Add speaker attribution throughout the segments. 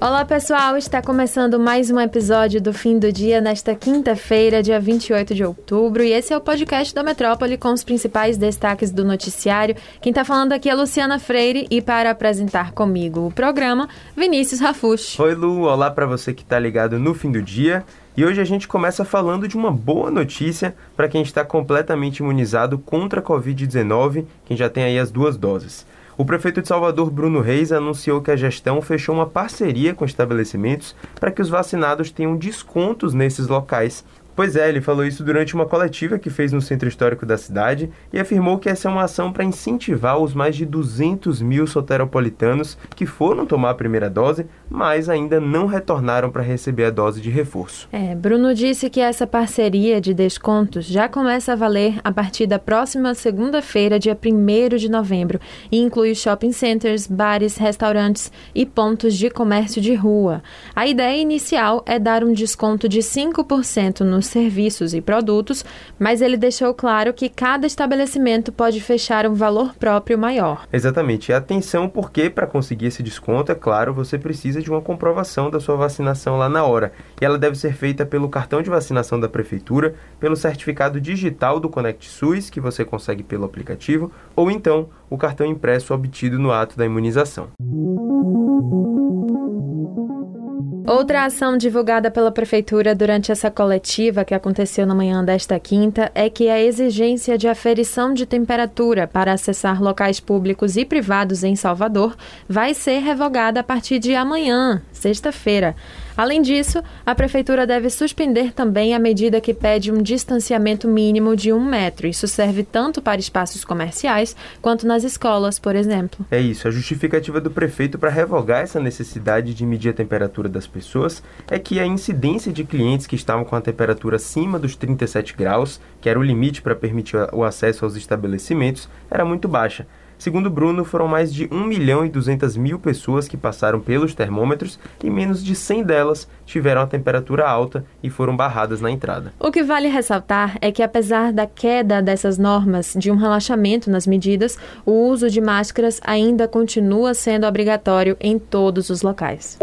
Speaker 1: Olá pessoal, está começando mais um episódio do Fim do Dia nesta quinta-feira, dia 28 de outubro, e esse é o podcast da Metrópole com os principais destaques do noticiário. Quem está falando aqui é Luciana Freire e para apresentar comigo o programa, Vinícius Rafush.
Speaker 2: Oi Lu, olá para você que está ligado no Fim do Dia. E hoje a gente começa falando de uma boa notícia para quem está completamente imunizado contra a Covid-19, quem já tem aí as duas doses. O prefeito de Salvador, Bruno Reis, anunciou que a gestão fechou uma parceria com estabelecimentos para que os vacinados tenham descontos nesses locais Pois é, ele falou isso durante uma coletiva que fez no Centro Histórico da cidade e afirmou que essa é uma ação para incentivar os mais de 200 mil soteropolitanos que foram tomar a primeira dose, mas ainda não retornaram para receber a dose de reforço.
Speaker 1: É, Bruno disse que essa parceria de descontos já começa a valer a partir da próxima segunda-feira, dia 1 de novembro, e inclui shopping centers, bares, restaurantes e pontos de comércio de rua. A ideia inicial é dar um desconto de 5% nos serviços e produtos, mas ele deixou claro que cada estabelecimento pode fechar um valor próprio maior.
Speaker 2: Exatamente. Atenção, porque para conseguir esse desconto, é claro, você precisa de uma comprovação da sua vacinação lá na hora. E ela deve ser feita pelo cartão de vacinação da prefeitura, pelo certificado digital do Conect SUS, que você consegue pelo aplicativo, ou então o cartão impresso obtido no ato da imunização.
Speaker 1: Outra ação divulgada pela Prefeitura durante essa coletiva que aconteceu na manhã desta quinta é que a exigência de aferição de temperatura para acessar locais públicos e privados em Salvador vai ser revogada a partir de amanhã, sexta-feira. Além disso, a Prefeitura deve suspender também a medida que pede um distanciamento mínimo de um metro. Isso serve tanto para espaços comerciais quanto nas escolas, por exemplo.
Speaker 2: É isso. A justificativa do prefeito para revogar essa necessidade de medir a temperatura das pessoas é que a incidência de clientes que estavam com a temperatura acima dos 37 graus, que era o limite para permitir o acesso aos estabelecimentos, era muito baixa. Segundo Bruno, foram mais de 1 milhão e 200 mil pessoas que passaram pelos termômetros e menos de 100 delas tiveram a temperatura alta e foram barradas na entrada.
Speaker 1: O que vale ressaltar é que, apesar da queda dessas normas de um relaxamento nas medidas, o uso de máscaras ainda continua sendo obrigatório em todos os locais.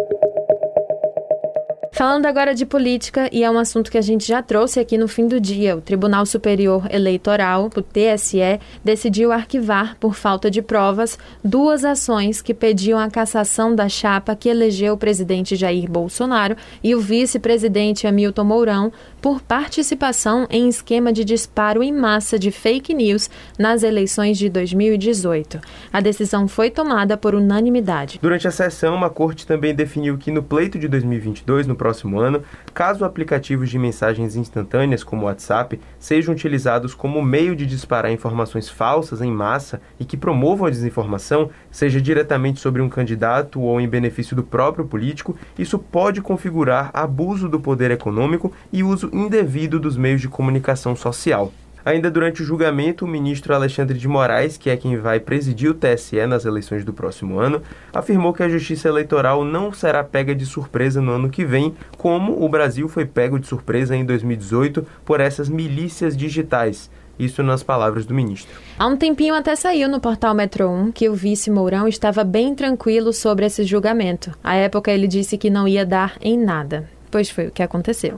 Speaker 1: Falando agora de política, e é um assunto que a gente já trouxe aqui no fim do dia, o Tribunal Superior Eleitoral, o TSE, decidiu arquivar, por falta de provas, duas ações que pediam a cassação da chapa que elegeu o presidente Jair Bolsonaro e o vice-presidente Hamilton Mourão por participação em esquema de disparo em massa de fake news nas eleições de 2018. A decisão foi tomada por unanimidade.
Speaker 2: Durante a sessão, a corte também definiu que no pleito de 2022, no próximo ano, caso aplicativos de mensagens instantâneas como o WhatsApp sejam utilizados como meio de disparar informações falsas em massa e que promovam a desinformação, seja diretamente sobre um candidato ou em benefício do próprio político, isso pode configurar abuso do poder econômico e uso indevido dos meios de comunicação social. Ainda durante o julgamento, o ministro Alexandre de Moraes, que é quem vai presidir o TSE nas eleições do próximo ano, afirmou que a justiça eleitoral não será pega de surpresa no ano que vem, como o Brasil foi pego de surpresa em 2018 por essas milícias digitais. Isso nas palavras do ministro.
Speaker 1: Há um tempinho até saiu no portal Metro 1 que o vice Mourão estava bem tranquilo sobre esse julgamento. À época ele disse que não ia dar em nada. Pois foi o que aconteceu.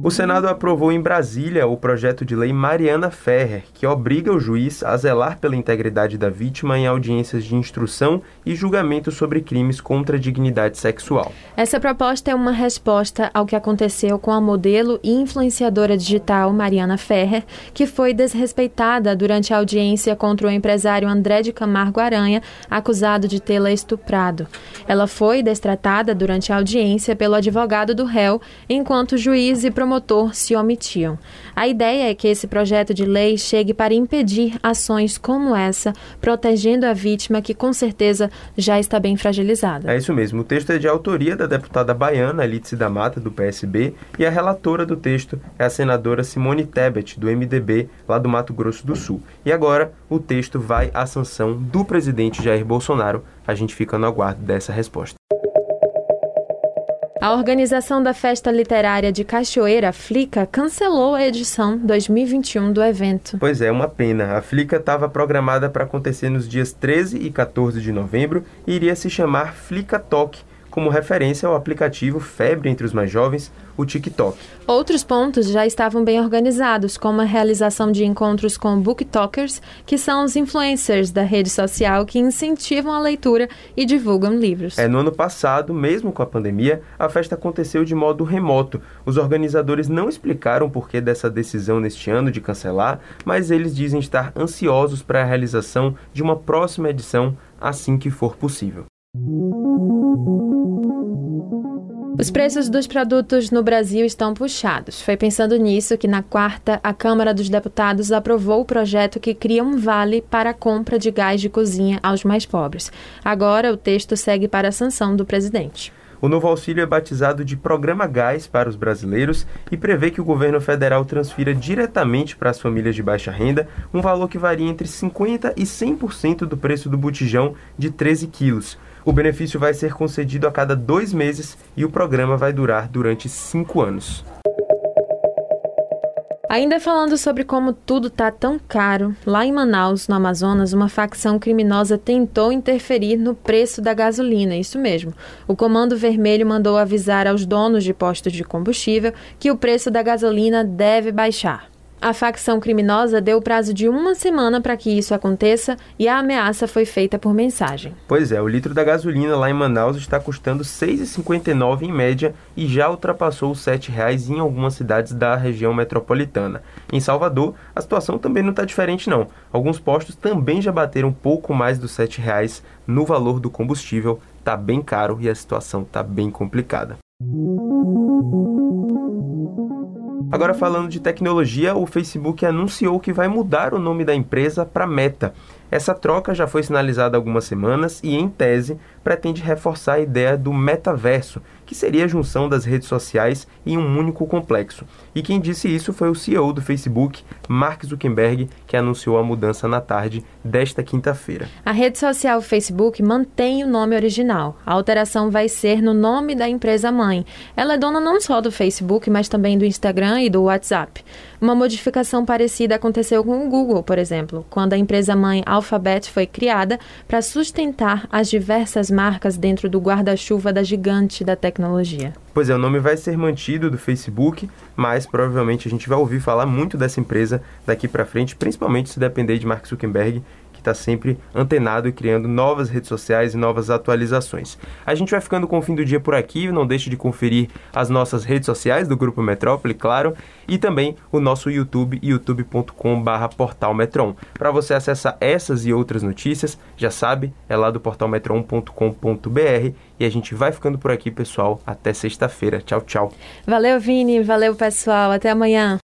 Speaker 2: O Senado aprovou em Brasília o projeto de lei Mariana Ferrer, que obriga o juiz a zelar pela integridade da vítima em audiências de instrução e julgamento sobre crimes contra a dignidade sexual.
Speaker 1: Essa proposta é uma resposta ao que aconteceu com a modelo e influenciadora digital Mariana Ferrer, que foi desrespeitada durante a audiência contra o empresário André de Camargo Aranha, acusado de tê-la estuprado. Ela foi destratada durante a audiência pelo advogado do réu, enquanto juiz e promotor se omitiam. A ideia é que esse projeto de lei chegue para impedir ações como essa, protegendo a vítima que com certeza já está bem fragilizada.
Speaker 2: É isso mesmo. O texto é de autoria da deputada baiana Alice da Mata, do PSB, e a relatora do texto é a senadora Simone Tebet, do MDB, lá do Mato Grosso do Sul. E agora o texto vai à sanção do presidente Jair Bolsonaro. A gente fica no aguardo dessa resposta.
Speaker 1: A organização da Festa Literária de Cachoeira, Flica, cancelou a edição 2021 do evento.
Speaker 2: Pois é, uma pena. A Flica estava programada para acontecer nos dias 13 e 14 de novembro e iria se chamar Flica Talk como referência ao aplicativo febre entre os mais jovens, o TikTok.
Speaker 1: Outros pontos já estavam bem organizados, como a realização de encontros com booktokers, que são os influencers da rede social que incentivam a leitura e divulgam livros.
Speaker 2: É, no ano passado, mesmo com a pandemia, a festa aconteceu de modo remoto. Os organizadores não explicaram o porquê dessa decisão neste ano de cancelar, mas eles dizem estar ansiosos para a realização de uma próxima edição assim que for possível.
Speaker 1: Os preços dos produtos no Brasil estão puxados. Foi pensando nisso que, na quarta, a Câmara dos Deputados aprovou o projeto que cria um vale para a compra de gás de cozinha aos mais pobres. Agora, o texto segue para a sanção do presidente.
Speaker 2: O novo auxílio é batizado de Programa Gás para os brasileiros e prevê que o governo federal transfira diretamente para as famílias de baixa renda um valor que varia entre 50% e 100% do preço do botijão de 13 quilos. O benefício vai ser concedido a cada dois meses e o programa vai durar durante cinco anos.
Speaker 1: Ainda falando sobre como tudo está tão caro, lá em Manaus, no Amazonas, uma facção criminosa tentou interferir no preço da gasolina. Isso mesmo. O Comando Vermelho mandou avisar aos donos de postos de combustível que o preço da gasolina deve baixar. A facção criminosa deu prazo de uma semana para que isso aconteça e a ameaça foi feita por mensagem.
Speaker 2: Pois é, o litro da gasolina lá em Manaus está custando R$ 6,59 em média e já ultrapassou os R$ 7,00 em algumas cidades da região metropolitana. Em Salvador, a situação também não está diferente não. Alguns postos também já bateram pouco mais dos R$ 7,00 no valor do combustível. Está bem caro e a situação está bem complicada. Agora falando de tecnologia, o Facebook anunciou que vai mudar o nome da empresa para Meta. Essa troca já foi sinalizada há algumas semanas e, em tese, pretende reforçar a ideia do metaverso, que seria a junção das redes sociais em um único complexo. E quem disse isso foi o CEO do Facebook, Mark Zuckerberg, que anunciou a mudança na tarde desta quinta-feira.
Speaker 1: A rede social Facebook mantém o nome original. A alteração vai ser no nome da empresa mãe. Ela é dona não só do Facebook, mas também do Instagram e do WhatsApp. Uma modificação parecida aconteceu com o Google, por exemplo, quando a empresa mãe Alphabet foi criada para sustentar as diversas marcas dentro do guarda-chuva da gigante da tecnologia.
Speaker 2: Pois é, o nome vai ser mantido do Facebook, mas provavelmente a gente vai ouvir falar muito dessa empresa daqui para frente, principalmente se depender de Mark Zuckerberg que está sempre antenado e criando novas redes sociais e novas atualizações. A gente vai ficando com o fim do dia por aqui, não deixe de conferir as nossas redes sociais do Grupo Metrópole, claro, e também o nosso YouTube, youtube.com.br portalmetron. Para você acessar essas e outras notícias, já sabe, é lá do portalmetron.com.br e a gente vai ficando por aqui, pessoal. Até sexta-feira. Tchau, tchau.
Speaker 1: Valeu, Vini. Valeu, pessoal. Até amanhã.